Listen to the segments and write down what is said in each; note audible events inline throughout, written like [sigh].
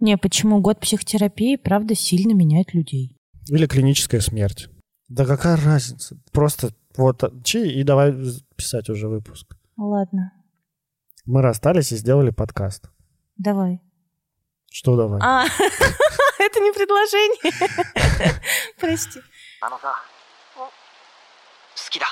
Не, почему год психотерапии, правда, сильно меняет людей. Или клиническая смерть. Да какая разница? Просто вот чи и давай писать уже выпуск. Ладно, Мы расстались и сделали подкаст. давай. Что давай? А, [laughs] это не предложение. [laughs] Прости. あのさ好きだ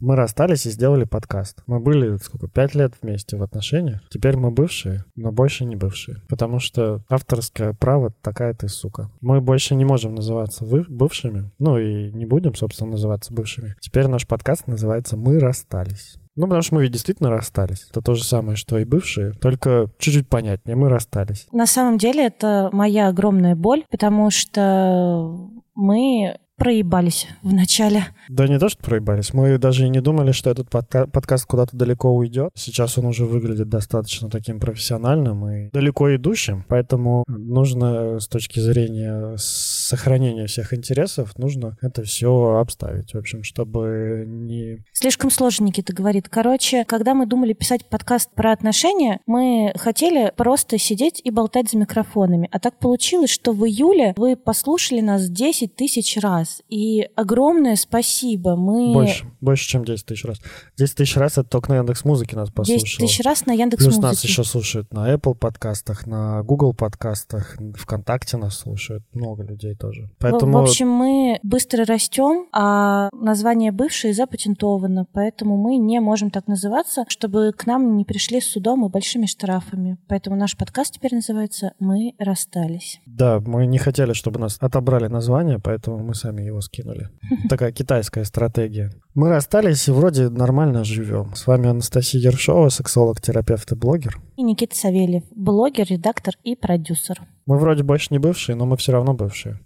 Мы расстались и сделали подкаст. Мы были, сколько, пять лет вместе в отношениях. Теперь мы бывшие, но больше не бывшие. Потому что авторское право такая ты сука. Мы больше не можем называться вы бывшими. Ну и не будем, собственно, называться бывшими. Теперь наш подкаст называется «Мы расстались». Ну, потому что мы ведь действительно расстались. Это то же самое, что и бывшие, только чуть-чуть понятнее. Мы расстались. На самом деле это моя огромная боль, потому что мы проебались в начале. Да не то, что проебались. Мы даже и не думали, что этот подка- подкаст куда-то далеко уйдет. Сейчас он уже выглядит достаточно таким профессиональным и далеко идущим. Поэтому нужно с точки зрения сохранения всех интересов, нужно это все обставить. В общем, чтобы не... Слишком сложно, Никита говорит. Короче, когда мы думали писать подкаст про отношения, мы хотели просто сидеть и болтать за микрофонами. А так получилось, что в июле вы послушали нас 10 тысяч раз. И огромное спасибо. Мы Больше, больше, чем 10 тысяч раз. 10 тысяч раз это только на Яндекс Музыке нас 10 послушало. тысяч раз на Яндекс Плюс нас еще слушают на Apple подкастах, на Google подкастах, ВКонтакте нас слушают. Много людей тоже. Поэтому... В общем, мы быстро растем, а название бывшее запатентовано, поэтому мы не можем так называться, чтобы к нам не пришли с судом и большими штрафами. Поэтому наш подкаст теперь называется «Мы расстались». Да, мы не хотели, чтобы нас отобрали название, поэтому мы сами его скинули. Такая китайская стратегия. Мы расстались и вроде нормально живем. С вами Анастасия Ершова, сексолог, терапевт и блогер. И Никита Савельев, блогер, редактор и продюсер. Мы вроде больше не бывшие, но мы все равно бывшие.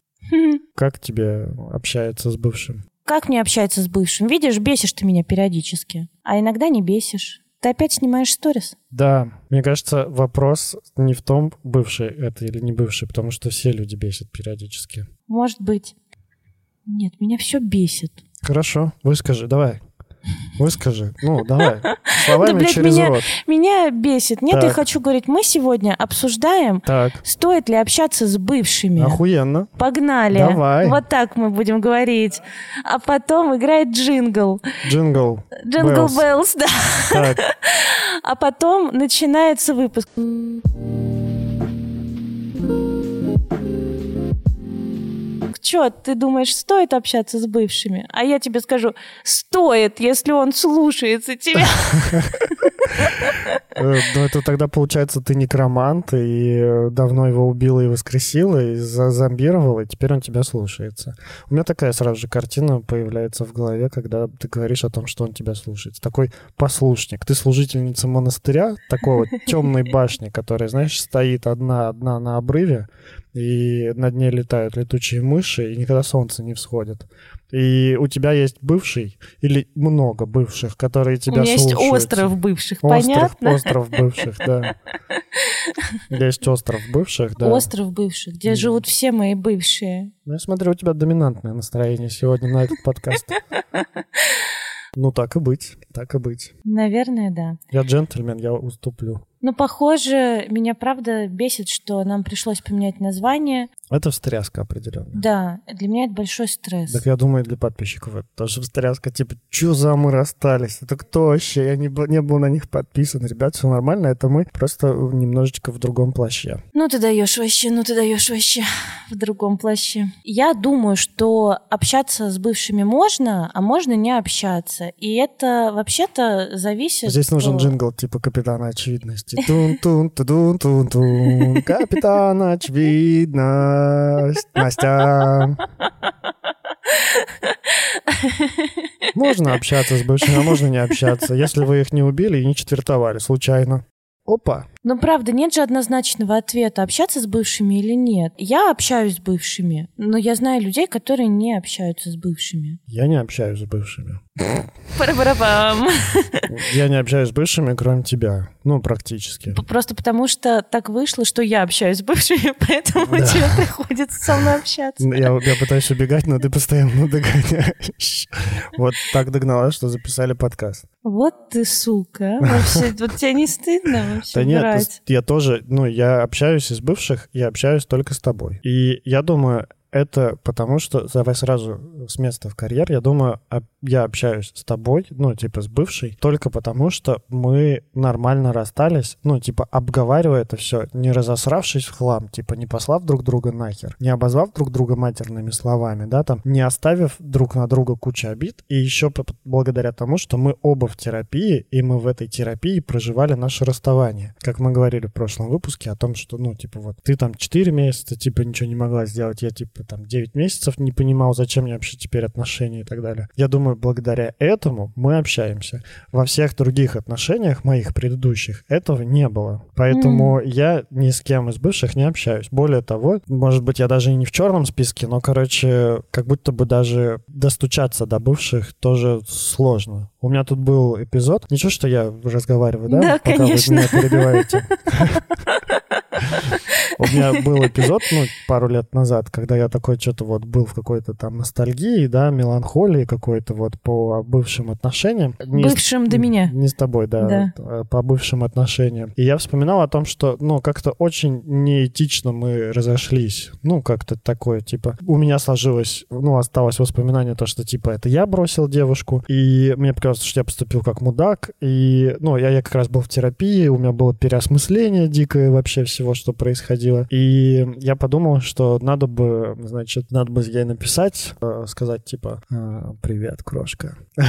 Как тебе общается с бывшим? Как мне общаться с бывшим? Видишь, бесишь ты меня периодически, а иногда не бесишь. Ты опять снимаешь сторис? Да, мне кажется, вопрос не в том, бывший это или не бывший, потому что все люди бесят периодически. Может быть. Нет, меня все бесит. Хорошо, выскажи, давай. Выскажи. Ну, давай. [laughs] Словами Да, блядь, через меня- рот. Меня бесит. Нет, я Так. хочу говорить, мы сегодня обсуждаем, Так, стоит ли общаться с бывшими. охуенно. Погнали. Давай. Вот так мы будем говорить. А потом играет джингл. Джингл. Jingle. Bells, да. Так, [laughs] А потом начинается выпуск. Чё, ты думаешь, стоит общаться с бывшими? А я тебе скажу, стоит, если он слушается тебя. э, ну это тогда получается ты некромант, и э, давно его убила и воскресила, и зазомбировала, и теперь он тебя слушается. У меня такая сразу же картина появляется в голове, когда ты говоришь о том, что он тебя слушается. Такой послушник. Ты служительница монастыря, такого темной башни, которая, знаешь, стоит одна-одна на обрыве, и над ней летают летучие мыши, и никогда солнце не всходит. И у тебя есть бывший или много бывших, которые У тебя меня есть слушаются. остров бывших, Остров, понятно? остров бывших, да. [laughs] Есть остров бывших, да. Остров бывших, где живут все мои бывшие. Ну, я смотрю, у тебя доминантное настроение сегодня на этот подкаст. [laughs] Ну, так и быть, так и быть. Наверное, да. Я джентльмен, я уступлю. Но, похоже, меня правда бесит, что нам пришлось поменять название. Это встряска определенно. Да, для меня это большой стресс. Так я думаю, для подписчиков это тоже встряска. Типа, что за мы расстались? Это кто вообще? Я не, был- не был на них подписан. Ребят, все нормально. Это мы просто немножечко в другом плаще. Ну ты даешь вообще, ну ты даешь вообще [laughs] в другом плаще. Я думаю, что общаться с бывшими можно, а можно не общаться. И это вообще-то зависит... Здесь нужен от- джингл типа Капитана Очевидности. Тун-тун, тун тун тун Капитан Очевидность. Настя. Можно общаться с бывшими, а можно не общаться, если вы их не убили и не четвертовали случайно. Опа. Ну, правда, нет же однозначного ответа, общаться с бывшими или нет. Я общаюсь с бывшими, но я знаю людей, которые не общаются с бывшими. Я не общаюсь с бывшими. Пара-пара-пам. Я не общаюсь с бывшими, кроме тебя. Ну, практически. Просто потому что так вышло, что я общаюсь с бывшими, [laughs] поэтому Да. тебе приходится со мной общаться. Я, я пытаюсь убегать, но ты постоянно догоняешь. Вот так догнала, что записали подкаст. Вот ты сука. а. Вообще, вот тебе не стыдно вообще Да нет, с- я тоже, ну, я общаюсь из бывших, я общаюсь только с тобой. И я думаю, это потому что, давай сразу с места в карьер, я думаю, а- я общаюсь с тобой, ну, типа, с бывшей, только потому что мы нормально расстались, ну, типа, обговаривая это все, не разосравшись в хлам, типа, не послав друг друга нахер, не обозвав друг друга матерными словами, да, там, не оставив друг на друга кучу обид, и еще благодаря тому, что мы оба в терапии, и мы в этой терапии проживали наше расставание. Как мы говорили в прошлом выпуске о том, что, ну, типа, вот, ты там 4 месяца, типа, ничего не могла сделать, я, типа, там, 9 месяцев не понимал, зачем мне вообще теперь отношения и так далее. Я думаю, благодаря этому мы общаемся. Во всех других отношениях моих предыдущих этого не было. Поэтому я ни с кем из бывших не общаюсь. Более того, может быть, я даже и не в черном списке, но, короче, как будто бы даже достучаться до бывших тоже сложно. У меня тут был эпизод. Ничего, что я разговариваю, да? Да, Пока конечно. вы меня перебиваете. [laughs] У меня был эпизод, ну, пару лет назад, когда я такой что-то вот был в какой-то там ностальгии, да, меланхолии какой-то вот по бывшим отношениям. Не с- Бывшим до меня. Не с тобой, да, Да. э, по бывшим отношениям. И я вспоминал о том, что, ну, как-то очень неэтично мы разошлись. Ну, как-то такое, типа, у меня сложилось, ну, осталось воспоминание то, что, типа, это я бросил девушку, и мне показалось, что я поступил как мудак, и, ну, я, я как раз был в терапии, у меня было переосмысление дикое вообще всего, что происходило, и я подумал, что надо бы, значит, надо бы ей написать, э, сказать, типа, «А, привет, крошка. [laughs]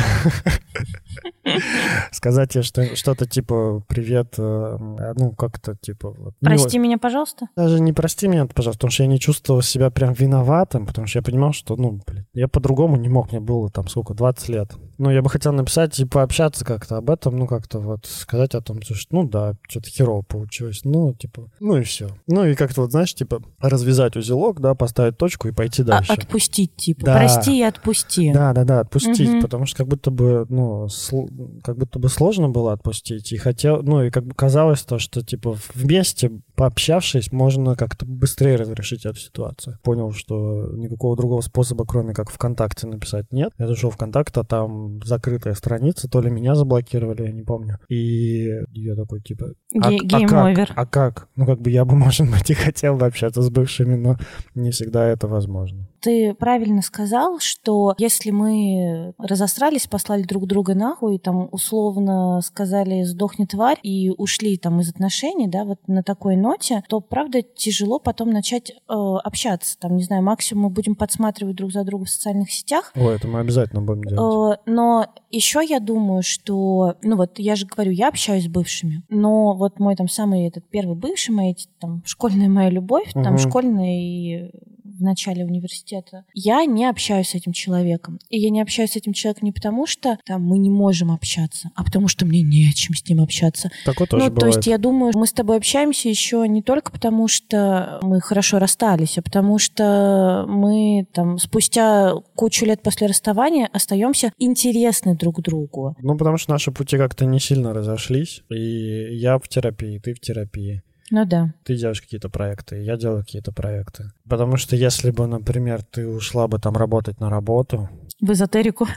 Сказать ей что- что-то типа привет, э, ну как-то типа не Прости меня, пожалуйста. даже не прости меня, пожалуйста, потому что я не чувствовал себя прям виноватым, потому что я понимал, что, ну, блин, я по-другому не мог, мне было там сколько, 20 лет. Ну, я бы хотел написать и пообщаться как-то об этом, ну, как-то вот сказать о том, что, ну, да, что-то херово получилось, ну, типа, ну и все. Ну, и как-то вот, знаешь, типа, развязать узелок, да, поставить точку и пойти А, дальше. отпустить, типа. Да. Прости и отпусти. Да, да, да, отпустить, Мгм. потому что как будто бы, ну, сл- как будто бы сложно было отпустить, и хотел, ну, и как бы казалось то, что, типа, вместе, пообщавшись, можно как-то быстрее разрешить эту ситуацию. Понял, что никакого другого способа, кроме как ВКонтакте написать, нет. Я зашел ВКонтакте, а там закрытая страница, то ли меня заблокировали, я не помню. И я такой, типа, а, Ге- а как? А как? Ну, как бы я бы, [laughs] может быть, и хотел бы общаться с бывшими, но не всегда это возможно. Ты правильно сказал, что если мы разосрались, послали друг друга нахуй, и там условно сказали «сдохни, тварь», и ушли там из отношений, да, вот на такой ноте, то, правда, тяжело потом начать э, общаться. Там, не знаю, максимум мы будем подсматривать друг за другом в социальных сетях, Ой, это мы обязательно будем делать. Э, Но еще я думаю, что, ну вот я же говорю, я общаюсь с бывшими, но вот мой там самый этот первый бывший, моя там школьная моя любовь, там Мгм. школьная и в начале университета, я не общаюсь с этим человеком. И я не общаюсь с этим человеком не потому, что там мы не можем общаться, а потому что мне не о чем с ним общаться. Такое тоже ну, то бывает. есть я думаю, мы с тобой общаемся еще не только потому, что мы хорошо расстались, а потому что мы там спустя кучу лет после расставания остаемся интересны друг другу. Ну, потому что наши пути как-то не сильно разошлись. И я в терапии, ты в терапии. Ну да. Ты делаешь какие-то проекты, я делаю какие-то проекты. Потому что если бы, например, ты ушла бы там работать на работу, В эзотерику.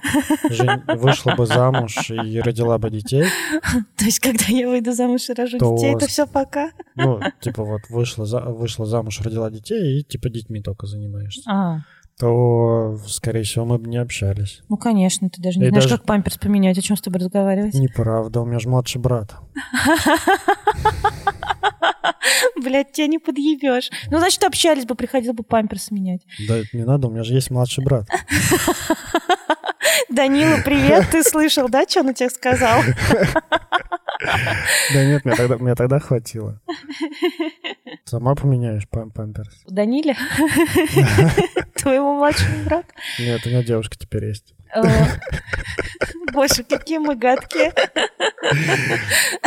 жен- [laughs] вышла бы замуж и родила бы детей, То есть, когда я выйду замуж и рожу То детей, это все пока. ну, типа вот вышла, за- вышла замуж, родила детей и типа детьми только занимаешься, А, то, скорее всего, мы бы не общались. ну конечно, ты даже не И знаешь, даже- как памперс поменять, о чем с тобой разговаривать. Неправда, у меня же младший брат. [laughs] [laughs] Блядь, тебя не подъебешь. Ну, значит, общались бы, приходил бы памперс менять. Да это не надо, у меня же есть младший брат. [laughs] Данила, привет, ты слышал, да, что он тебе сказал? Да нет, мне тогда, мне тогда хватило. [laughs] Сама поменяешь пам памперс. Даниле? Твоему младшему брату? Нет, у меня девушка теперь есть. Э, [laughs] Боже, какие мы гадкие. [laughs]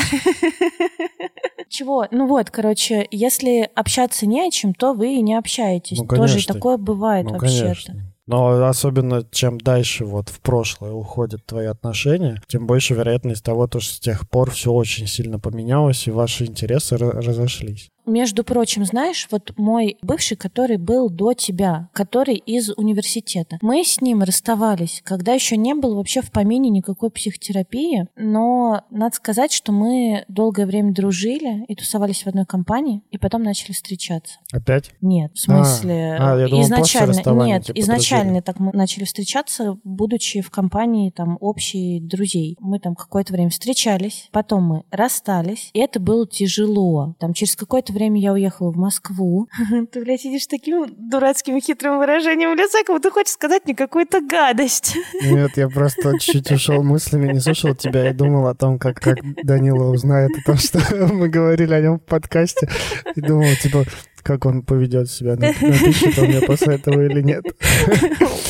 Чего? Ну вот, короче, если общаться не о чем, то вы и не общаетесь. Ну, Тоже такое бывает Ну, вообще-то. Но особенно чем дальше вот в прошлое уходят твои отношения, тем больше вероятность того, то, что с тех пор все очень сильно поменялось, и ваши интересы ра- разошлись. Между прочим, знаешь, вот мой бывший, который был до тебя, который из университета, мы с ним расставались, когда еще не было вообще в помине никакой психотерапии, но надо сказать, что мы долгое время дружили и тусовались в одной компании, и потом начали встречаться. Опять? Нет, в смысле, а, я думал, изначально, нет, типа, изначально так мы начали встречаться, будучи в компании там общих друзей. Мы там какое-то время встречались, потом мы расстались, и это было тяжело. Там через какое-то время я уехала в Москву. [laughs] Ты, блядь, сидишь с таким дурацким хитрым выражением лица, как будто хочешь сказать мне какую-то гадость. [laughs] Нет, я просто чуть ушел мыслями, не слушал тебя и думал о том, как, как Данила узнает о том, что [laughs] мы говорили о нем в подкасте. И думал, типа, как он поведет себя, на- напишет он мне после этого или нет.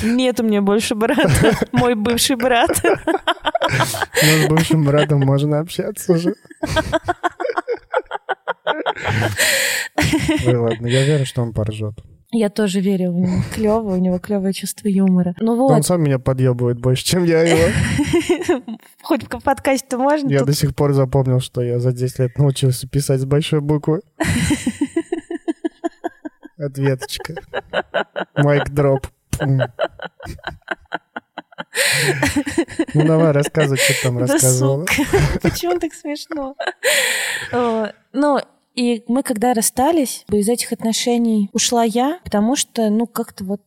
Нет у меня больше брата, мой бывший брат. Но с бывшим братом можно общаться уже. Ой, ладно, я верю, что он поржет. Я тоже верю в него. Клево, у него клевое чувство юмора. Ну Он вот, сам меня подъебывает больше, чем я его. [laughs] хоть в подкасте можно. Я до сих пор запомнил, что я за 10 лет научился писать с большой буквы. [laughs] Ответочка. Майк дроп. Ну давай, рассказывай, что там рассказывала. [laughs] почему так смешно? Ну, и мы когда расстались, из этих отношений ушла я, потому что, ну, как-то вот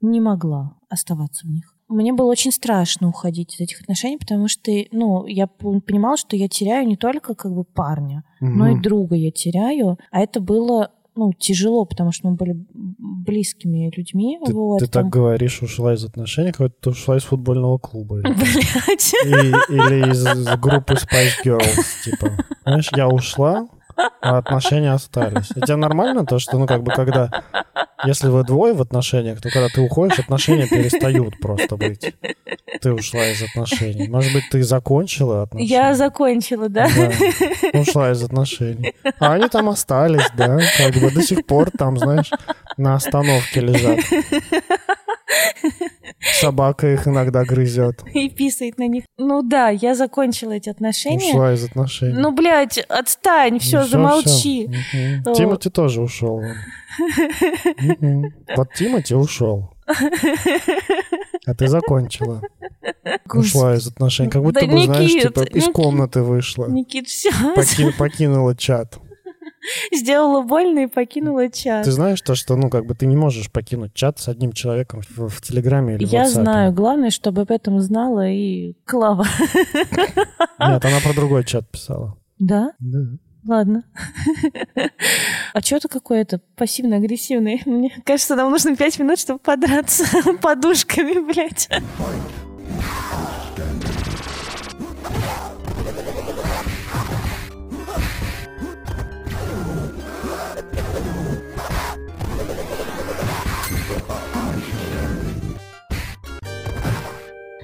не могла оставаться в них. Мне было очень страшно уходить из этих отношений, потому что, ну, я понимала, что я теряю не только как бы парня, но и друга я теряю, а это было, ну, тяжело, потому что мы были близкими людьми. Ты, вот, ты там. так говоришь, ушла из отношений, как ты ушла из футбольного клуба. Или, [laughs] Блядь. и- или из группы Spice Girls, типа. Знаешь, я ушла, а отношения остались. И тебе нормально то, что, ну, как бы, когда... Если вы двое в отношениях, то когда ты уходишь, отношения перестают просто быть. Ты ушла из отношений. Может быть, ты закончила отношения? Я закончила, да? Да. Ушла из отношений. А они там остались, да, как бы до сих пор там, знаешь, на остановке лежат. Собака их иногда грызет. [laughs] и писает на них. Ну да, я закончила эти отношения. Ушла из отношений. Ну, блядь, отстань, все, Ну, всё, замолчи. Мгм. О. Тимати тоже ушел. [laughs] Вот Тимати ушел. А ты закончила. Ушла из отношений. Как будто Да, бы, знаешь, Никит, типа из Никит. комнаты вышла. Никит, все, Поки- покинула чат. [laughs] сделала больно и покинула чат. Ты знаешь то, что, ну, как бы ты не можешь покинуть чат с одним человеком в, в Телеграме или в Я WhatsApp. знаю, главное, чтобы об этом знала и Клава. [laughs] Нет, она про другой чат писала. Да? Да. Ладно. [laughs] А что ты какой-то пассивно-агрессивный? Мне кажется, нам нужно пять минут, чтобы подраться подушками, блядь.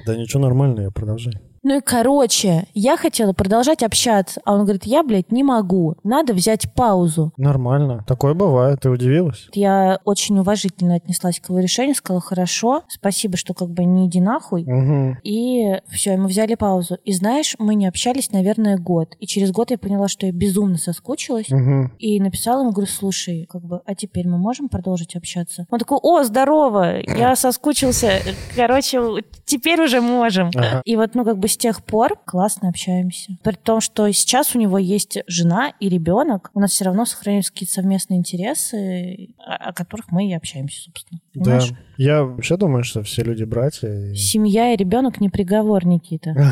Да ничего, нормально, я продолжай. Ну и короче, я хотела продолжать общаться, а он говорит, я, блядь, не могу, надо взять паузу. Нормально. Такое бывает. Ты удивилась? Я очень уважительно отнеслась к его решению, сказала, хорошо, спасибо, что как бы не иди нахуй. Угу. И все, и мы взяли паузу. И знаешь, мы не общались, наверное, год. И через год я поняла, что я безумно соскучилась. Угу. И написала ему, говорю, слушай, как бы, а теперь мы можем продолжить общаться? Он такой, о, здорово, я соскучился. Короче, теперь уже можем. Ага. И вот, ну, как бы с тех пор классно общаемся. При том, что сейчас у него есть жена и ребенок, у нас все равно сохраняются какие-то совместные интересы, о которых мы и общаемся, собственно. Да. Понимаешь? Я вообще думаю, что все люди братья. и- Семья и ребенок не приговор, Никита. [laughs]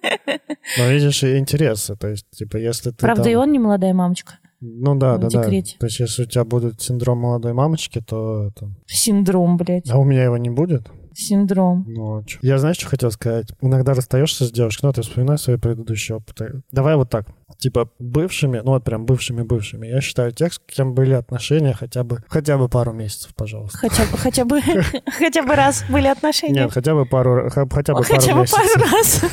[laughs] Но видишь, и интересы. То есть, типа, если ты Правда, там- и он не молодая мамочка. Ну да, да, да. То есть, если у тебя будет синдром молодой мамочки, то это... Синдром, блядь. А у меня его не будет? Синдром. Ну, а? Я знаешь, что хотел сказать? Иногда расстаешься с девушкой, ну, ты вспоминаешь свои предыдущие опыты. Давай вот так. Типа бывшими, ну вот прям бывшими-бывшими. Я считаю тех, с кем были отношения хотя бы, хотя бы пару месяцев, пожалуйста. Хотя бы, хотя бы, [laughs] хотя бы раз были отношения. Нет, хотя бы пару, хотя бы Хотя пару бы пару месяцев. раз.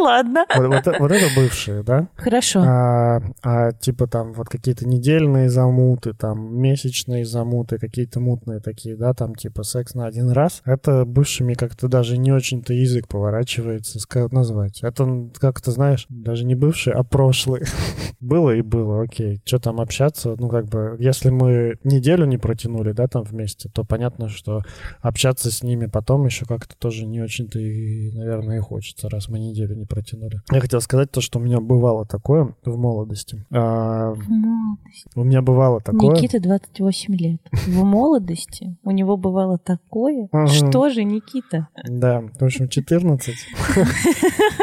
Ладно. Вот, вот, вот это бывшие, да? Хорошо. А, а типа там вот какие-то недельные замуты, там месячные замуты, какие-то мутные такие, да, там типа секс на один раз. Это бывшими как-то даже не очень-то язык поворачивается назвать. Это как-то, знаешь, даже не бывшие, а прошлые. [laughs] было и было, окей. Что там общаться? Ну, как бы, если мы неделю не протянули, да, там вместе, то понятно, что общаться с ними потом еще как-то тоже не очень-то и, наверное, и хочется, раз мы неделю не протянули. Я хотел сказать то, что у меня бывало такое в молодости. А, В молодости. у меня бывало такое... Никита 28 лет. В молодости у него бывало такое. Что же, Никита? Да, в общем, 14. [laughs]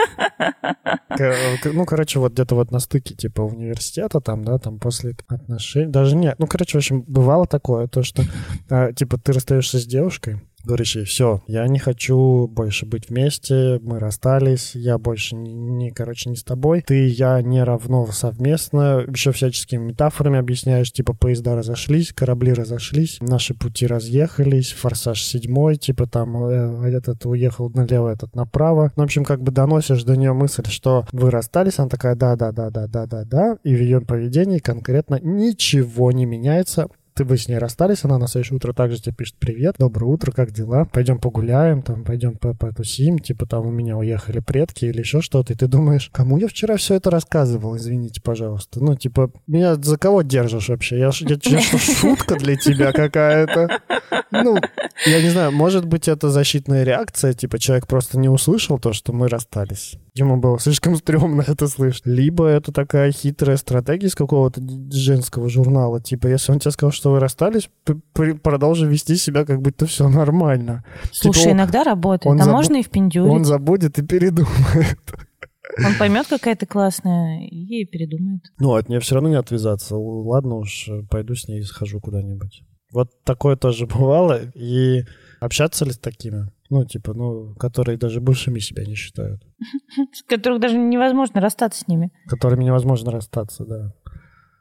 К- к- Ну, короче, вот где-то вот на стыке типа университета там, да, там после отношений, даже нет, ну, короче, в общем, бывало такое, то, что, а, типа, ты расстаешься с девушкой, говоришь ей, все, я не хочу больше быть вместе, мы расстались, я больше не, не, короче, не с тобой, ты и я не равно совместно, еще всяческими метафорами объясняешь, типа, поезда разошлись, корабли разошлись, наши пути разъехались, форсаж седьмой, типа, там, э, этот уехал налево, этот направо. Ну, в общем, как бы доносишь до нее мысль, что вы расстались, она такая, да-да-да-да-да-да-да, и в ее поведении конкретно ничего не меняется, ты вы с ней расстались, она на следующее утро также тебе пишет «Привет, доброе утро, как дела? Пойдем погуляем, там, пойдем по потусим, типа там у меня уехали предки или еще что-то». И ты думаешь, кому я вчера все это рассказывал, извините, пожалуйста. Ну, типа, меня за кого держишь вообще? Я, я, я что, [laughs] шутка для тебя какая-то? Ну, я не знаю, может быть, это защитная реакция, типа человек просто не услышал то, что мы расстались. Ему было слишком стрёмно [laughs] это слышать. Либо это такая хитрая стратегия из какого-то женского журнала. Типа, если он тебе сказал, что вы расстались, продолжи вести себя, как будто все нормально. Слушай, Типа, иногда работает. он а забу- можно и впендюрить. Он Он, забудет и передумает. поймет, какая ты классная, и передумает. Ну, от нее все равно не отвязаться. Ладно уж, пойду с ней и схожу куда-нибудь. Вот такое тоже [laughs] бывало. И общаться ли с такими? Ну, типа, ну, которые даже бывшими себя не считают. С которых даже невозможно расстаться с ними. Которыми невозможно расстаться, да.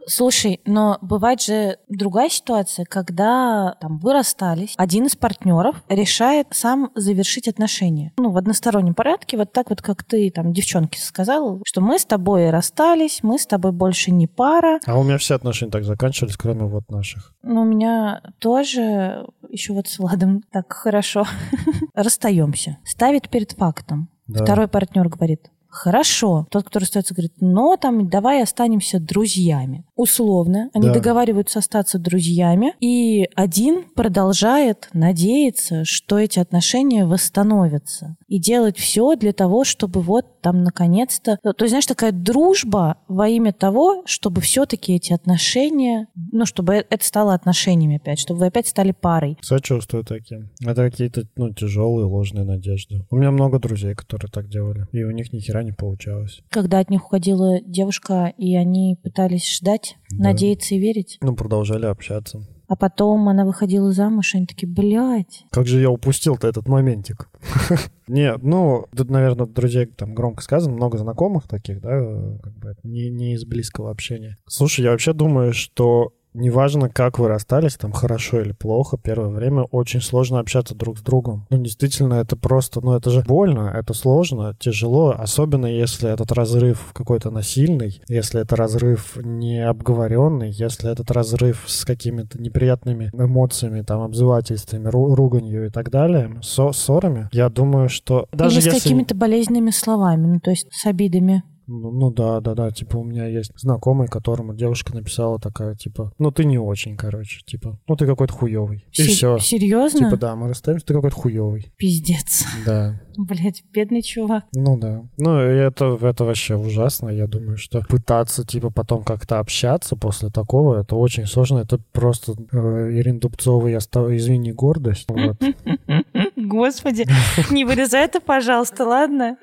Слушай, но бывает же другая ситуация, когда там вы расстались, один из партнеров решает сам завершить отношения. Ну, в одностороннем порядке, вот так вот, как ты там девчонке сказала, что мы с тобой расстались, мы с тобой больше не пара. А у меня все отношения так заканчивались, кроме вот наших. Но у меня тоже еще вот с Владом так хорошо. [laughs] Расстаемся. Ставит перед фактом. Да. Второй партнер говорит, хорошо. Тот, кто расстается, говорит, но там давай останемся друзьями. Условно. Они Да. договариваются остаться друзьями. И один продолжает надеяться, что эти отношения восстановятся. И делать все для того, чтобы вот там наконец-то... То есть, знаешь, такая дружба во имя того, чтобы все-таки эти отношения... Ну, чтобы э- это стало отношениями опять, чтобы вы опять стали парой. Сочувствую таким. Это какие-то, ну, тяжелые, ложные надежды. У меня много друзей, которые так делали. И у них ни хера не получалось. Когда от них уходила девушка, и они пытались ждать, Да. надеяться и верить. Ну, продолжали общаться. А потом она выходила замуж, и они такие, блядь. Как же я упустил-то этот моментик? [laughs] Нет, ну, тут, наверное, друзей там громко сказано, много знакомых таких, да, как бы не, не из близкого общения. Слушай, я вообще думаю, что неважно, как вы расстались, там, хорошо или плохо, первое время очень сложно общаться друг с другом. Ну, действительно, это просто, ну, это же больно, это сложно, тяжело, особенно если этот разрыв какой-то насильный, если это разрыв не обговоренный, если этот разрыв с какими-то неприятными эмоциями, там, обзывательствами, ру- руганью и так далее, со ссорами, я думаю, что даже Или с если... какими-то болезненными словами, ну, то есть с обидами. Ну, ну да, да, да, типа у меня есть знакомый, которому девушка написала такая, типа, ну ты не очень, короче, типа, ну ты какой-то хуёвый. И Се- все. Серьезно? Типа, да, мы расстаемся, ты какой-то хуёвый. Пиздец. Да. [laughs] Блять, бедный чувак. Ну да. Ну, это, это вообще ужасно. Я думаю, что пытаться, типа, потом как-то общаться после такого, это очень сложно. Это просто э, Ирина Дубцова, я стал, извини, гордость. Вот. [laughs] Господи, не вырезай это, пожалуйста, ладно?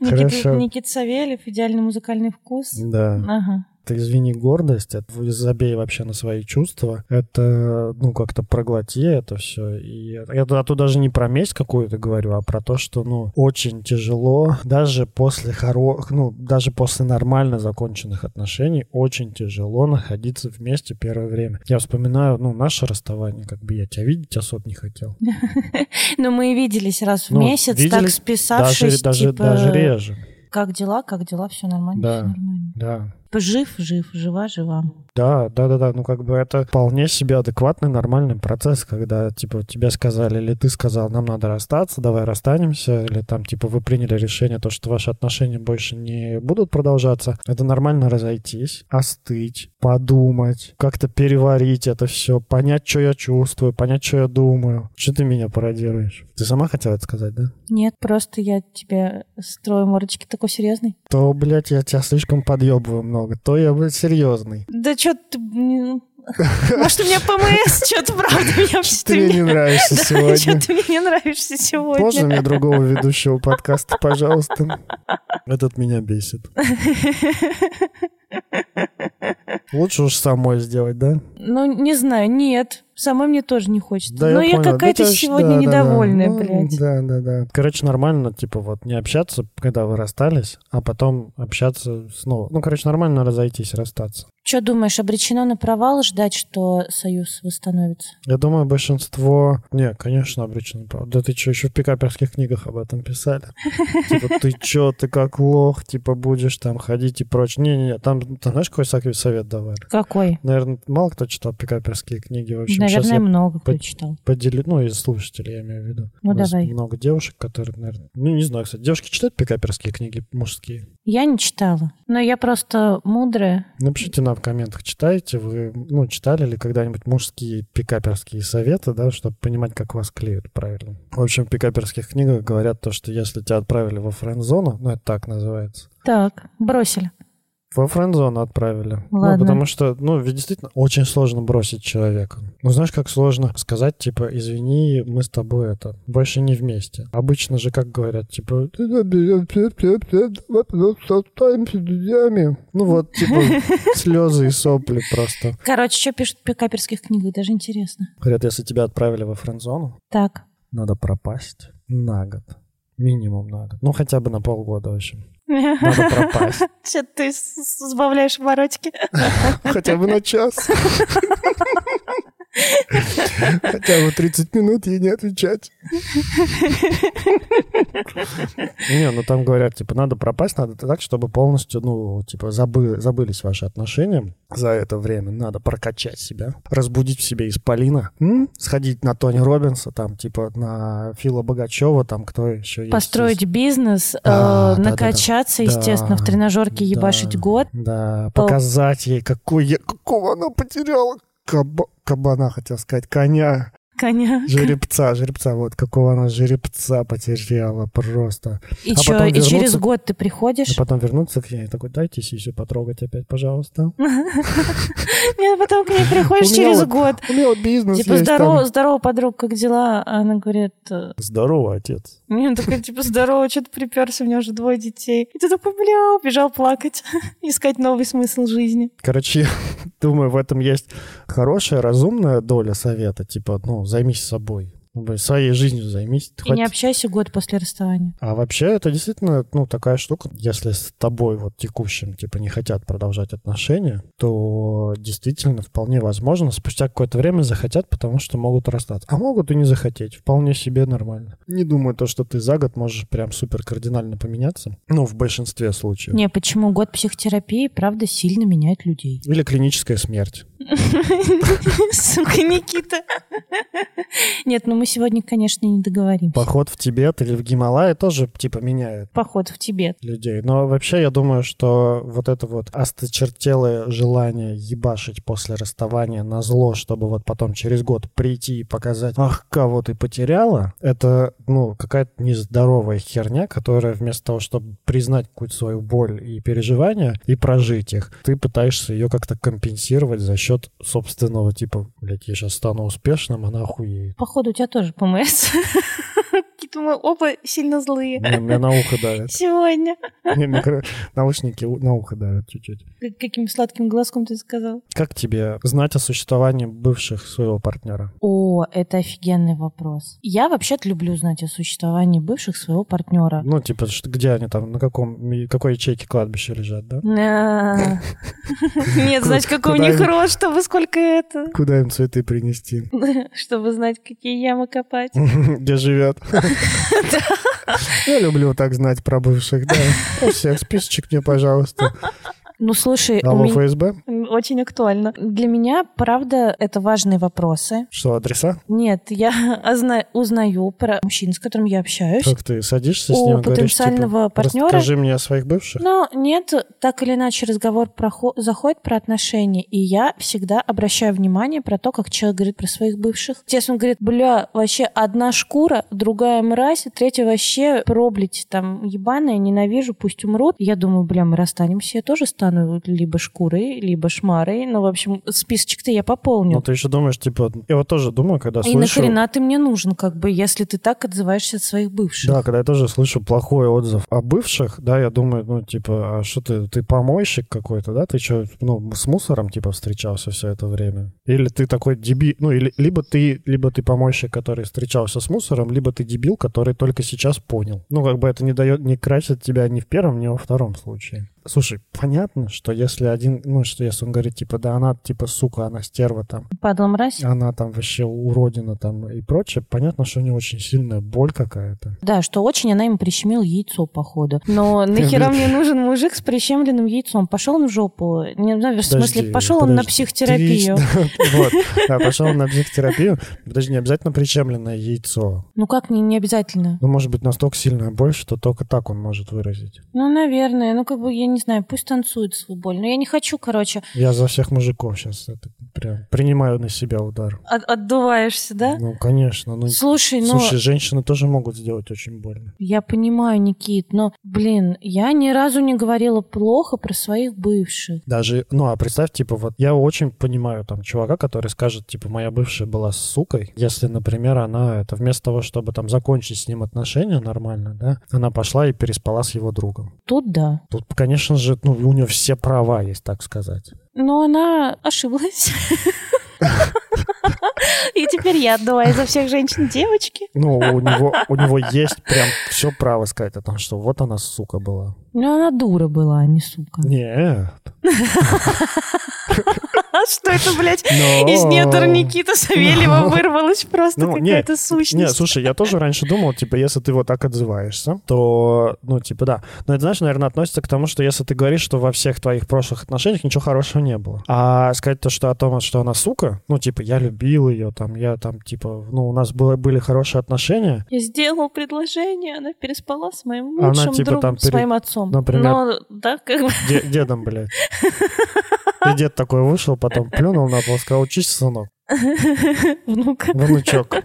Никита, Никита Савельев, идеальный музыкальный вкус. Да. Ага. Это извини гордость, это забей вообще на свои чувства. Это, ну, как-то проглоти это все. И я тут даже не про месть какую-то говорю, а про то, что, ну, очень тяжело, даже после хоро... ну, даже после нормально законченных отношений, очень тяжело находиться вместе первое время. Я вспоминаю, ну, наше расставание, как бы я тебя видеть особо не хотел. [laughs] Но мы и виделись раз в Ну, месяц, так списавшись, Даже, типа... даже реже. Как дела, как дела, все нормально, все нормально. Да. Жив, жив, жива, жива. Да, да, да, да. Ну, как бы это вполне себе адекватный, нормальный процесс, когда, типа, тебе сказали, или ты сказал, нам надо расстаться, давай расстанемся, или там, типа, вы приняли решение, то, что ваши отношения больше не будут продолжаться. Это нормально разойтись, остыть, подумать, как-то переварить это все, понять, что я чувствую, понять, что я думаю. Что ты меня пародируешь? Ты сама хотела это сказать, да? Нет, просто я тебе строю мордочки такой серьезный. То, блядь, я тебя слишком подъебываю много, то я, блядь, серьезный. Да что ты... Может, у меня ПМС, что-то правда меня Ты мне не нравишься сегодня. Что ты мне не нравишься сегодня. Можно мне другого ведущего подкаста, пожалуйста? Этот меня бесит. Лучше уж самой сделать, да? Ну, не знаю, нет. Самой мне тоже не хочется. Да, Но я, понял. какая-то Да, сегодня да, да, да. недовольная, Ну, блядь. Да, да, да. Короче, нормально, типа, вот не общаться, когда вы расстались, а потом общаться снова. Ну, короче, нормально разойтись, расстаться. Что думаешь, обречено на провал ждать, что союз восстановится? Я думаю, большинство... Не, конечно, обречено. правда. Да ты что, еще в пикаперских книгах об этом писали? [laughs] Типа, ты чё, ты как лох, типа, будешь там ходить и прочее. Не-не-не, там, знаешь, какой совет давали? Какой? Наверное, мало кто читал пикаперские книги. В общем, сейчас Наверное, много кто читал. поделю, ну, из слушателей, я имею в виду. Ну, давай. много девушек, которые, наверное... Ну, не знаю, кстати, девушки читают пикаперские книги мужские? Я не читала. Но я просто мудрая. Напишите нам в комментах, читаете вы, ну, читали ли когда-нибудь мужские пикаперские советы, да, чтобы понимать, как вас клеют правильно. В общем, в пикаперских книгах говорят то, что если тебя отправили во френд-зону, ну, это так называется, Так, бросили. Во френд-зону отправили. Ладно. Ну, потому что, ну, ведь действительно очень сложно бросить человека. Ну, знаешь, как сложно сказать, типа, извини, мы с тобой это, больше не вместе. Обычно же, как говорят, типа, останемся друзьями. Ну, вот, типа, [laughs] слезы и сопли просто. Короче, что пишут в пикаперских книгах, даже интересно. Говорят, если тебя отправили во френд-зону, Так. надо пропасть на год. Минимум на год. Ну, хотя бы на полгода, в общем. Надо [laughs] пропасть. Что ты сбавляешь оборотики? [laughs] Хотя бы на час. [laughs] Хотя бы 30 минут ей не отвечать. Не, ну там говорят, типа, надо пропасть, надо так, чтобы полностью, ну, типа, забы- забылись ваши отношения за это время. Надо прокачать себя, разбудить в себе исполина, м? сходить на Тони Робинса, там, типа, на Фила Богачева, там, кто еще есть. Построить бизнес, э, Да, да, да, накачаться, да. естественно, в тренажерке ебашить год. Да, показать ей, какой я, какого она потеряла. Каба- кабана, хотел сказать, коня, Коня. жеребца, жеребца, вот какого она жеребца потеряла просто. И А чё, потом и через вернуться- год ты А приходишь? потом вернуться к ней, такой, дайте сисю потрогать опять, пожалуйста. [laughs] Нет, потом к ней приходишь через год. У меня вот бизнес Типа, здорово, подруга, как дела? А она говорит, э, Здорово, отец. не, такой, типа, здорово, что ты приперся, у меня уже двое детей. И ты такой, бля, убежал плакать, [laughs] искать новый смысл жизни. Короче, [laughs] [laughs] думаю, в этом есть хорошая, разумная доля совета. Типа, ну, займись собой. Своей жизнью займись. И Хоть- не общайся год после расставания. А вообще это действительно, ну, такая штука. Если с тобой вот текущим, типа, не хотят продолжать отношения, то действительно вполне возможно, спустя какое-то время захотят, потому что могут расстаться. А могут и не захотеть. Вполне себе нормально. Не думаю, то, что ты за год можешь прям супер кардинально поменяться. Ну, в большинстве случаев. Не, почему год психотерапии, правда, сильно меняет людей. Или клиническая смерть. Сука, Никита. Нет, ну мы сегодня, конечно, не договоримся. Поход в Тибет или в Гималай тоже, типа, меняет Поход в Тибет. людей. Но вообще я думаю, что вот это вот осточертелое желание ебашить после расставания на зло, чтобы вот потом через год прийти и показать, ах, кого ты потеряла, это, ну, какая-то нездоровая херня, которая вместо того, чтобы признать какую-то свою боль и переживания и прожить их, ты пытаешься ее как-то компенсировать за счет собственного, типа, блядь, я сейчас стану успешным, она охуеет. Походу, у тебя тоже ПМС. [laughs] Мы оба сильно злые. Мне, мне на ухо давят. Сегодня. Мне микро- наушники на ухо давят чуть-чуть. Как- Каким сладким глазком ты сказал? Как тебе знать о существовании бывших своего партнера? О, это офигенный вопрос. Я вообще-то люблю знать о существовании бывших своего партнера. Ну, типа, что- где они там, на каком, какой ячейке кладбища лежат, да? [laughs] Нет, знать, какой у них рост, чтобы сколько это. Куда им цветы принести? [laughs] Чтобы знать, какие ямы копать. [laughs] Где живет? [laughs] Я люблю так знать про бывших, да. Про всех списочек мне, пожалуйста. Ну, слушай, Алло, меня- ФСБ? Очень актуально. Для меня, правда, это важные вопросы. Что, адреса? Нет, я [laughs] озна- узнаю про мужчин, с которым я общаюсь. Как ты садишься с ним и говоришь, потенциального типа, партнера- расскажи мне о своих бывших? Но нет, так или иначе разговор прохо- заходит про отношения, и я всегда обращаю внимание про то, как человек говорит про своих бывших. Если он говорит, бля, вообще одна шкура, другая мразь, третья вообще проблить там ебаная, ненавижу, пусть умрут. Я думаю, бля, мы расстанемся, я тоже стану либо шкурой, либо шмарой. Ну, в общем, списочек-то я пополню. Ну, ты еще думаешь, типа, я вот тоже думаю, когда и слышу... нахрена ты мне нужен, как бы, если ты так отзываешься от своих бывших? Да, когда я тоже слышу плохой отзыв о бывших, да, я думаю, ну, типа, а что ты, ты помойщик какой-то, да? Ты что, ну, с мусором, типа, встречался все это время? Или ты такой дебил, ну, или, либо ты, либо ты помойщик, который встречался с мусором, либо ты дебил, который только сейчас понял. Ну, как бы это не дает, не красит тебя ни в первом, ни во втором случае. Слушай, понятно, что если один, ну, что если он говорит, типа, да она, типа, сука, она стерва там, Падла мразь? она там вообще уродина там и прочее, понятно, что у нее очень сильная боль какая-то. Да, что очень она им прищемила яйцо, походу. Но [laughs] нахера мне нужен мужик с прищемленным яйцом? Пошел он в жопу. Не знаю, в смысле, пошел он на психотерапию. [laughs] Вот, [laughs] пошел он на психотерапию. Подожди, не обязательно причемленное яйцо. Ну как, не, не обязательно. Ну, может быть, настолько сильная боль, что только так он может выразить. Ну, наверное. Ну, как бы, я не знаю, пусть танцует свою боль. Но я не хочу, короче, Я за всех мужиков сейчас это прям принимаю на себя удар. от- отдуваешься, да? Ну, конечно. Ну, Слушай, ну, слушай, женщины тоже могут сделать очень больно. я понимаю, Никит, но, блин, я ни разу не говорила плохо про своих бывших. Даже, ну, а представь, типа, вот я очень понимаю там чувака, который скажет, типа, моя бывшая была сукой, если, например, она это вместо того, чтобы там закончить с ним отношения нормально, да, она пошла и переспала с его другом. Тут да. Тут, конечно же, ну, у нее все права есть, так сказать. Но она ошиблась. И теперь я отдуваю за всех женщин девочки. Ну, у него, у него есть прям все право сказать о том, что вот она сука была. Ну, она дура была, а не сука. Нет. [laughs] А [laughs] что это, блядь, Но- из недр Никиты Савельева [laughs] Но- вырвалась просто Ну, какая-то сущность? Не, слушай, я тоже раньше думал, типа, если ты вот так отзываешься, то, ну, типа, да. Но это, знаешь, наверное, относится к тому, что если ты говоришь, что во всех твоих прошлых отношениях ничего хорошего не было. А сказать то, что о том, что она сука, ну, типа, я любил ее, там, я там, типа, ну, у нас было, были хорошие отношения, Я сделал предложение, она переспала с моим Она, лучшим типа, другом, там с пере- моим отцом. например- Но, да, как бы... де- дедом, блядь. [laughs] И дед такой вышел, потом плюнул на пол, сказал, учись, сынок, [laughs] Внука. внучок.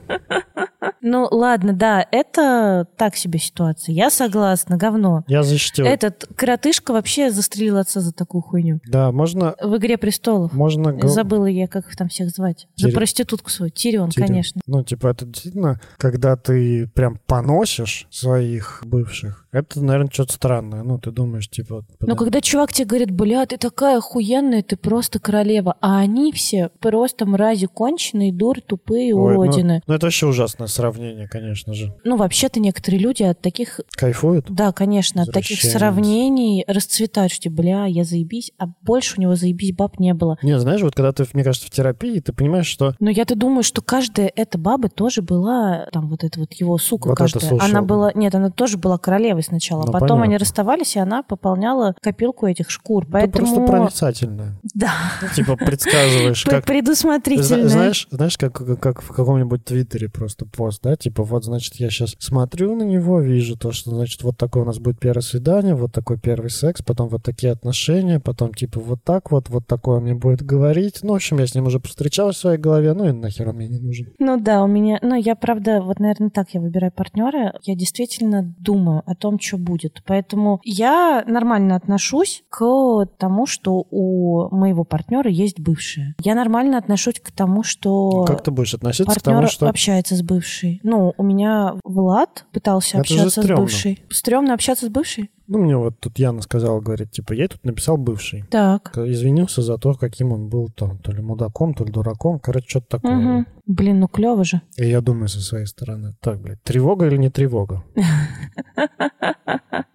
Ну, ладно, да, это так себе ситуация. Я согласна, говно. Я защитил. Этот коротышка вообще застрелил отца за такую хуйню. Да, можно, В «Игре престолов». можно... Забыла я, как их там всех звать. За проститутку свою. Тирион, конечно. Ну, типа, это действительно, когда ты прям поносишь своих бывших, это, наверное, что-то странное. Ну, ты думаешь, типа... Но когда чувак тебе говорит, бля, ты такая охуенная, ты просто королева, а они все просто мрази конченые, дуры, тупые, Ой, ну- уродины. Ну, это вообще ужасное сравнение, конечно же. Ну, вообще-то некоторые люди от таких, Кайфуют? да, конечно, от таких сравнений расцветают, что, бля, я заебись, а больше у него заебись баб не было. Не, знаешь, вот когда ты, мне кажется, в терапии, ты понимаешь, что... Но я-то думаю, что каждая эта баба тоже была, там, вот эта вот его сука Вот каждая. Она была, нет, она тоже была королевой сначала. Ну, Потом они понятно. расставались, и она пополняла копилку этих шкур. Ты Поэтому... просто проницательная. [laughs] Да, Типа, предсказываешь, как... предусмотрительно. Зна- Знаешь, знаешь, как, как, как в каком-нибудь твиттере просто пост, да, типа, вот, значит, я сейчас смотрю на него, вижу то, что, значит, вот такое у нас будет первое свидание, вот такой первый секс, потом вот такие отношения, потом, типа, вот так вот, вот такое он мне будет говорить. Ну, в общем, я с ним уже повстречалась в своей голове, ну и нахер он мне не нужен. Ну да, у меня, ну я правда, вот, наверное, так я выбираю партнера. Я действительно думаю о том, что будет. Поэтому я нормально отношусь к тому, что у моего партнера есть бывшая. Я нормально отношусь к тому, что Как ты будешь относиться к тому, что... общается с бывшей. Ну, у меня Влад пытался Это общаться с бывшей. Стремно общаться с бывшей? Ну, мне вот тут Яна сказала, говорит, типа, я тут написал бывший. Так. Извинился за то, каким он был там, то ли мудаком, то ли дураком, короче, что-то такое. Мгм. Блин, ну клево же. И я думаю со своей стороны, так, блядь, тревога или не тревога? [laughs]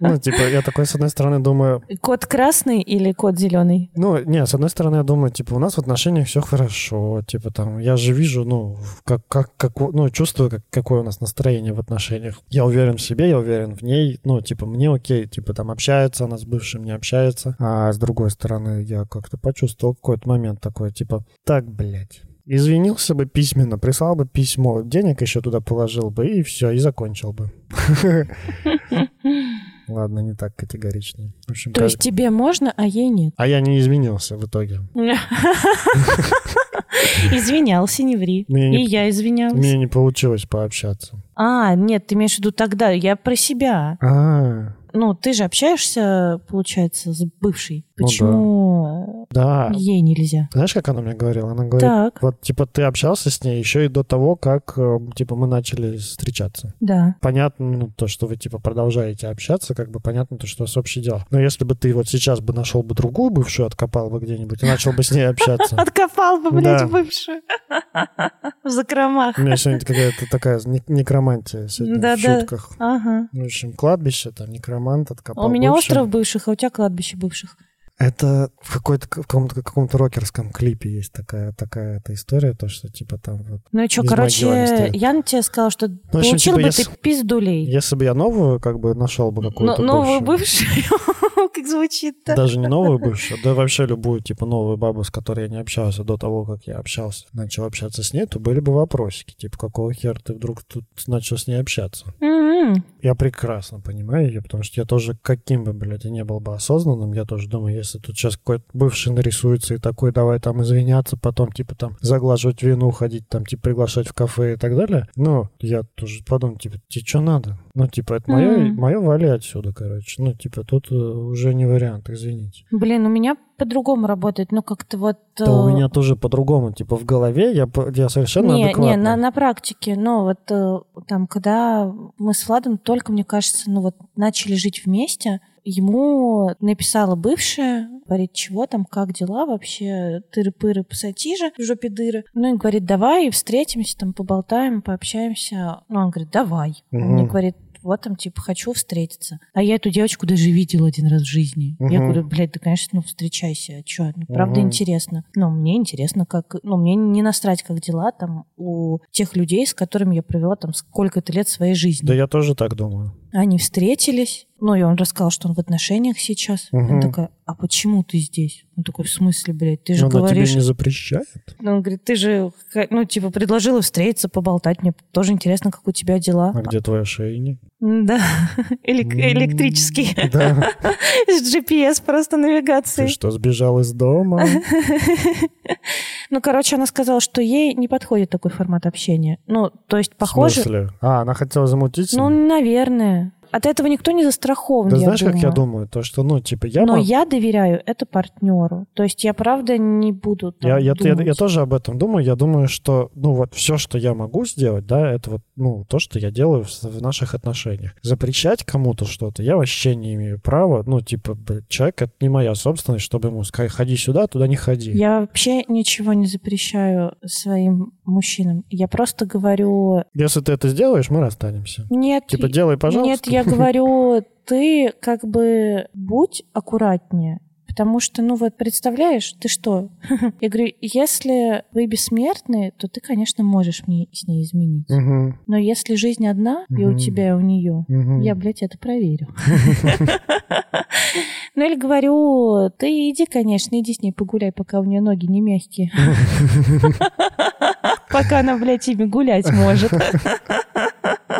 Ну, типа, я такой, с одной стороны, думаю, Кот красный или кот зеленый? ну, не, с одной стороны, я думаю, типа, у нас в отношениях все хорошо, типа, там, я же вижу, ну, как, как, как, ну, чувствую, как, какое у нас настроение в отношениях. Я уверен в себе, я уверен в ней, ну, типа, мне окей, типа, там, общается она с бывшим, не общается, а с другой стороны, я как-то почувствовал какой-то момент такой, типа, так, блядь, Извинился бы письменно, прислал бы письмо, денег еще туда положил бы, и все, и закончил бы. [laughs] Ладно, не так категорично. В общем, То есть тебе можно, а ей нет. А я не изменился в итоге. [laughs] Извинялся, не ври. И я извинялась. Мне не получилось пообщаться. А, нет, ты имеешь в виду тогда. Я про себя. А, Ну, ты же общаешься, получается, с бывшей. Ну Почему да. ей нельзя? Знаешь, как она мне говорила? Она говорит, Так, вот, типа, ты общался с ней еще и до того, как, э, типа, мы начали встречаться. да. Понятно, ну, то, что вы, типа, продолжаете общаться, как бы понятно, то, что у вас общее дело. Но если бы ты вот сейчас бы нашел бы другую бывшую, откопал бы где-нибудь и начал бы с ней общаться. [laughs] Откопал бы, блядь, бывшую. [laughs] В закромах. У меня сегодня какая-то такая нек- некромантия сегодня в шутках. В общем, кладбище, там, некромант откопал У меня остров бывших, а у тебя кладбище бывших. Это в какой-то в каком-то, каком-то рокерском клипе есть такая такая эта история, то что типа там вот. Ну и что, короче. Яна тебе сказала, что общем, получил типа, бы если- ты пиздулей. Если бы я новую как бы нашел бы Но- какую-то Новую бывшую, [laughs] как звучит-то. даже не новую бывшую, да вообще любую типа новую бабу, с которой я не общался до того, как я общался, начал общаться с ней, то были бы вопросики, типа какого хера ты вдруг тут начал с ней общаться? М-м. Я прекрасно понимаю ее, потому что я тоже, каким бы, блядь, я не был бы осознанным, я тоже думаю, если тут сейчас какой-то бывший нарисуется и такой, давай там извиняться, потом, типа, там, заглаживать вину, ходить, там, типа, приглашать в кафе и так далее, ну, я тоже подумал, типа, тебе что надо? Ну, типа, это мое, Мгм. мое вали отсюда, короче. Ну, типа, тут э, уже не вариант, извините. Блин, у меня по-другому работает, ну как-то вот... Да у э, меня тоже по-другому, типа, в голове я, я совершенно не, адекватный. не, на, на практике, ну вот э, там, когда мы с Владом только, мне кажется, ну вот начали жить вместе, ему написала бывшая, говорит, чего там, как дела вообще, тыры-пыры, пассатижи в жопе дыры. Ну и говорит, давай встретимся, там поболтаем, пообщаемся. Ну он говорит, давай. Он Мгм. мне говорит, вот там, типа, хочу встретиться. А я эту девочку даже видела один раз в жизни. Я Мгм. говорю, блядь, да, конечно, ну, встречайся. А чё, ну, правда Мгм. интересно. Ну, мне интересно, как... Ну, мне не насрать, как дела там у тех людей, с которыми я провела там сколько-то лет своей жизни. Да я тоже так думаю. Они встретились, ну, и он рассказал, что он в отношениях сейчас. Мгм. Я такая, а почему ты здесь? Он такой, в смысле, блядь, ты же она говоришь... тебе не запрещает? Ну, Он говорит, ты же, ну, типа, предложила встретиться, поболтать. Мне тоже интересно, как у тебя дела. А где твой ошейник? Да, [laughs] Элек- электрический. Да. [laughs] С GPS просто Ты навигации. что, сбежал из дома? [laughs] Ну, короче, она сказала, что ей не подходит такой формат общения. Ну, то есть, В похоже... смысле? А, она хотела замутить? Ну, наверное. От этого никто не застрахован, да я знаешь, как я думаю. думаю? То, что, ну, типа, я... Но мог- я доверяю это партнеру. То есть я правда не буду Я, я, я, я тоже об этом думаю. Я думаю, что, ну, вот все, что я могу сделать, да, это вот, ну, то, что я делаю в, в наших отношениях. Запрещать кому-то что-то я вообще не имею права. Ну, типа, человек — это не моя собственность, чтобы ему сказать, ходи сюда, туда не ходи. Я вообще ничего не запрещаю своим мужчинам. Я просто говорю, Если ты это сделаешь, мы расстанемся. нет, Типа, делай, пожалуйста. нет, я говорю, ты как бы будь аккуратнее. Потому что, ну вот, представляешь, ты что? [laughs] Я говорю, если вы бессмертные, то ты, конечно, можешь мне с ней изменить. Мгм, Но если жизнь одна, и у тебя, и у нее, мгм. я, блядь, это проверю. [laughs] Ну или говорю, ты иди, конечно, иди с ней погуляй, пока у нее ноги не мягкие. [laughs] Пока она, блядь, ими гулять может.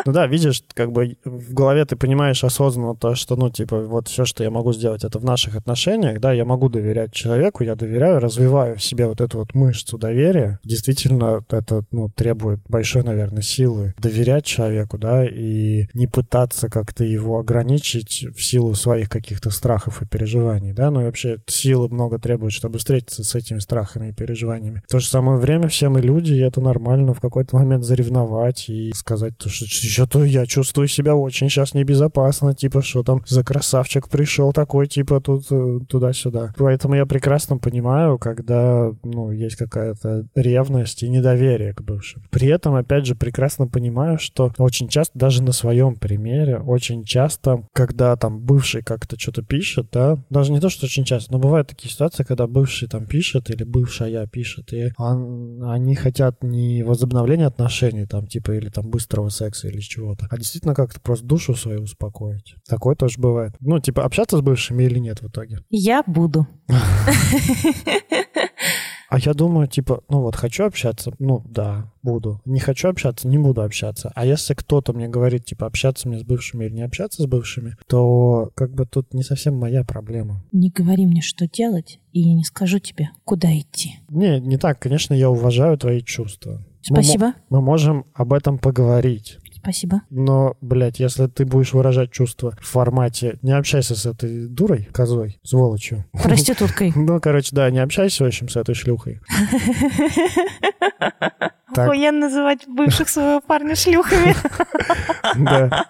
Ну да, видишь, как бы в голове ты понимаешь осознанно то, что, ну, типа, вот все, что я могу сделать, это в наших отношениях, да, я могу доверять человеку, я доверяю, развиваю в себе вот эту вот мышцу доверия. Действительно, это, ну, требует большой, наверное, силы доверять человеку, да, и не пытаться как-то его ограничить в силу своих каких-то страхов и переживаний, да, ну и вообще силы много требует, чтобы встретиться с этими страхами и переживаниями. В то же самое время все мы люди, и это нормально в какой-то момент заревновать и сказать, то, что что-то я чувствую себя очень сейчас небезопасно, типа, что там за красавчик пришел такой, типа, тут э, туда-сюда. Поэтому я прекрасно понимаю, когда, ну, есть какая-то ревность и недоверие к бывшим. При этом, опять же, прекрасно понимаю, что очень часто, даже на своем примере, очень часто, когда там бывший как-то что-то пишет, да, даже не то, что очень часто, но бывают такие ситуации, когда бывший там пишет или бывшая пишет, и он, они хотят не возобновления отношений, там, типа, или там быстрого секса или чего-то, а действительно как-то просто душу свою успокоить. Такое тоже бывает. Ну, типа, общаться с бывшими или нет в итоге? Я буду. А я думаю, типа, ну вот, хочу общаться, ну да, буду. Не хочу общаться, не буду общаться. А если кто-то мне говорит, типа, общаться мне с бывшими или не общаться с бывшими, то как бы тут не совсем моя проблема. Не говори мне, что делать, и я не скажу тебе, куда идти. Не, не так. Конечно, я уважаю твои чувства. Спасибо. Мы, мы можем об этом поговорить. Спасибо. Но, блядь, если ты будешь выражать чувства в формате «не общайся с этой дурой, козой, сволочью». Проституткой. [laughs] Ну, короче, да, не общайся, в общем, с этой шлюхой. [laughs] Охуенно называть бывших своего парня шлюхами. [laughs] Да.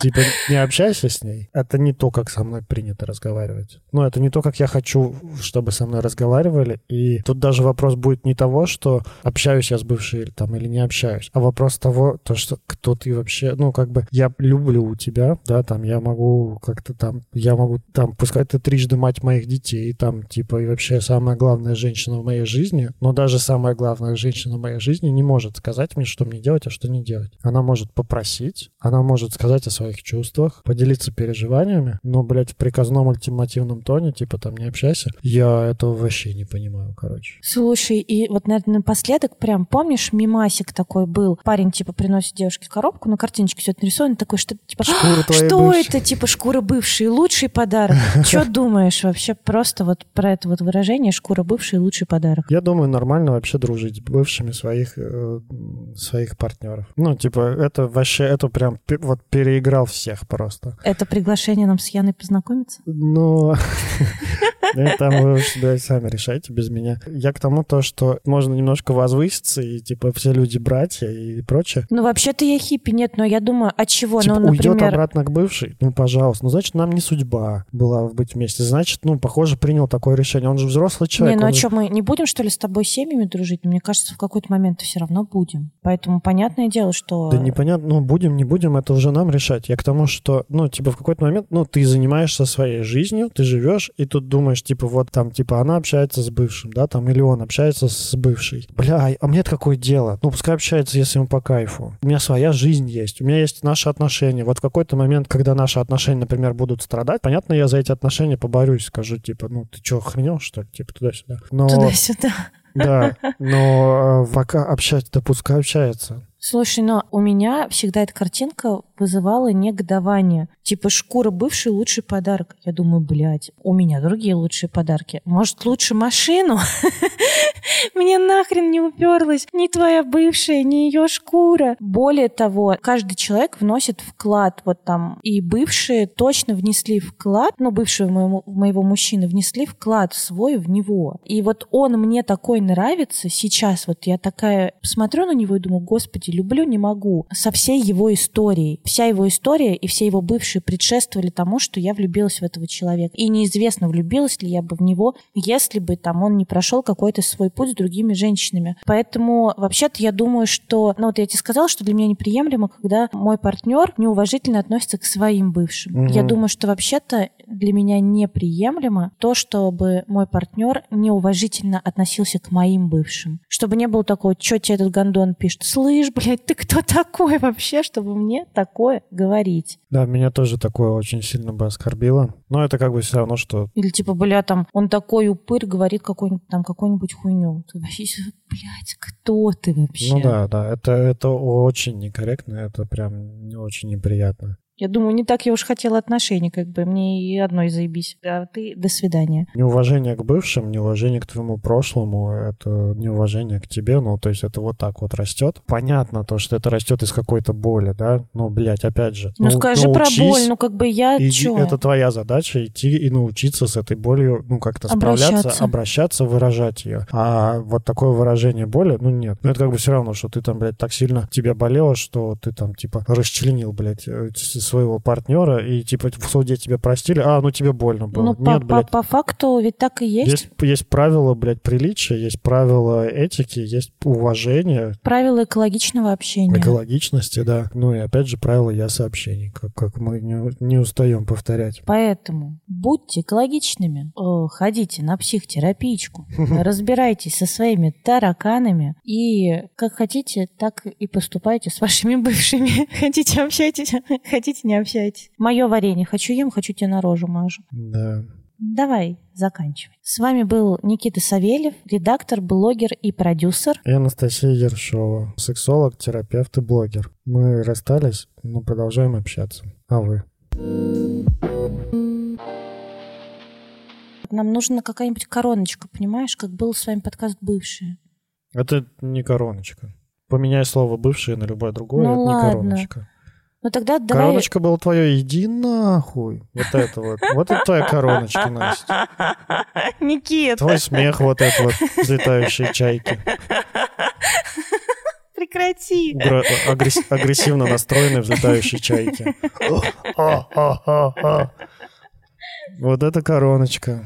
Типа, не общайся с ней. Это не то, как со мной принято разговаривать. Ну, это не то, как я хочу, чтобы со мной разговаривали. И тут даже вопрос будет не того, что общаюсь я с бывшей там или не общаюсь, а вопрос того, то, что кто ты вообще, ну, как бы, я люблю у тебя, да, там, я могу как-то там, я могу там, пускай ты трижды мать моих детей, там, типа, и вообще самая главная женщина в моей жизни, но даже самая главная женщина в моей жизни не может сказать мне, что мне делать, а что не делать. Она может попросить, она может сказать о своих своих чувствах, поделиться переживаниями, но, блядь, в приказном ультимативном тоне, типа там не общайся, я этого вообще не понимаю, короче. Слушай, и вот, наверное, напоследок прям, помнишь, мимасик такой был, парень, типа, приносит девушке коробку, на картиночке все это нарисовано, такой, что, типа, что бывшей. это, типа, шкура бывшей, лучший подарок. [laughs] Что думаешь вообще просто вот про это вот выражение шкура бывшей, лучший подарок? Я думаю, нормально вообще дружить с бывшими своих, э, своих партнеров. Ну, типа, это вообще, это прям вот переиграл собрал всех просто. Это приглашение нам с Яной познакомиться? Ну, [laughs] это вы уж себя сами решайте без меня. Я к тому то, что можно немножко возвыситься, и типа все люди братья и прочее. Ну, вообще-то я хиппи, нет, но я думаю, от чего? Типа, ну, например... уйдет обратно к бывшей? Ну, пожалуйста. Ну, значит, нам не судьба была быть вместе. Значит, ну, похоже, принял такое решение. Он же взрослый человек. Не, ну а что, мы не будем, что ли, с тобой семьями дружить? Мне кажется, в какой-то момент все равно будем. Поэтому понятное дело, что... Да непонятно, ну, будем, не будем, это уже нам решать. Я к тому, что, ну, типа, в какой-то момент, ну, ты занимаешься своей жизнью, ты живешь, и тут думаешь, типа, вот там, типа, она общается с бывшим, да, там, или он общается с бывшей. Бля, а мне это какое дело? Ну, пускай общается, если ему по кайфу. У меня своя жизнь есть, у меня есть наши отношения. Вот в какой-то момент, когда наши отношения, например, будут страдать, понятно, я за эти отношения поборюсь, скажу, типа, ну, ты что, охренел, что ли? Типа, туда-сюда. Но... Туда-сюда. Да, но э, пока общаться, да пускай общается. Слушай, но у меня всегда эта картинка вызывала негодование. Типа шкура бывший лучший подарок. Я думаю, блядь, у меня другие лучшие подарки. Может, лучше машину? [laughs] Мне нахрен не уперлась ни твоя бывшая, ни ее шкура. Более того, каждый человек вносит вклад. Вот там и бывшие точно внесли вклад, ну, бывшие моему, моего мужчины внесли вклад свой в него. И вот он мне такой нравится сейчас. Вот я такая смотрю на него и думаю, господи, люблю, не могу. Со всей его историей. Вся его история и все его бывшие предшествовали тому, что я влюбилась в этого человека. И неизвестно, влюбилась ли я бы в него, если бы там он не прошел какой-то свой путь с другими женщинами. Поэтому вообще-то я думаю, что... Ну вот я тебе сказала, что для меня неприемлемо, когда мой партнер неуважительно относится к своим бывшим. Угу. Я думаю, что вообще-то для меня неприемлемо то, чтобы мой партнер неуважительно относился к моим бывшим. Чтобы не было такого, что тебе этот гондон пишет. Слышь, блядь, ты кто такой вообще, чтобы мне такое говорить? Да, меня тоже такое очень сильно бы оскорбило. Но это как бы все равно, что... Или типа, бля, там, он такой упырь, говорит какой-нибудь там какую-нибудь хуйню. Ты вообще, блядь, кто ты вообще? Ну да, да, это, это очень некорректно, это прям очень неприятно. Я думаю, не так я уж хотела отношений, как бы мне и одной заебись. А ты до свидания. Неуважение к бывшим, неуважение к твоему прошлому, это неуважение к тебе, ну, то есть это вот так вот растет. Понятно то, что это растет из какой-то боли, да, но, блядь, опять же. Ну, скажи про боль, ну как бы я иди- чё? это твоя задача идти и научиться с этой болью, ну, как-то справляться, Обращаться. обращаться, выражать ее. А вот такое выражение боли, ну, нет. Ну, это как бы все равно, что ты там, блядь, так сильно тебе болело, что ты там, типа, расчленил, блядь, э, своего партнера, и, типа, в суде тебе простили, а, ну, тебе больно было. Ну, нет, по- блядь, по факту ведь так и есть. есть, есть правила, блядь, приличия, есть правила этики, есть уважение, Правила экологичного общения. экологичности, да. Ну и опять же правила я сообщений, как, как мы не, не устаем повторять. Поэтому будьте экологичными, Э, ходите на психотерапичку, [laughs] разбирайтесь со своими тараканами и как хотите, так и поступайте с вашими бывшими. [laughs] Хотите общайтесь, хотите не общайтесь. Мое варенье. Хочу ем, хочу тебе на рожу мажу. Да. Давай, заканчивай. С вами был Никита Савельев, редактор, блогер и продюсер. И Анастасия Ершова, сексолог, терапевт и блогер. Мы расстались, но продолжаем общаться. А вы? Нам нужна какая-нибудь короночка, понимаешь, как был с вами подкаст «Бывшие». Это не короночка. Поменяй слово «бывшее» на любое другое, Ну это ладно. не короночка. Ну тогда давай... Короночка была твое, иди нахуй. Вот это вот. Вот это твоя короночка, Настя. Никит, Твой смех, вот это вот, взлетающие чайки. прекрати. Гра- агресс- агрессивно настроенные взлетающие чайки. [laughs] Вот это короночка.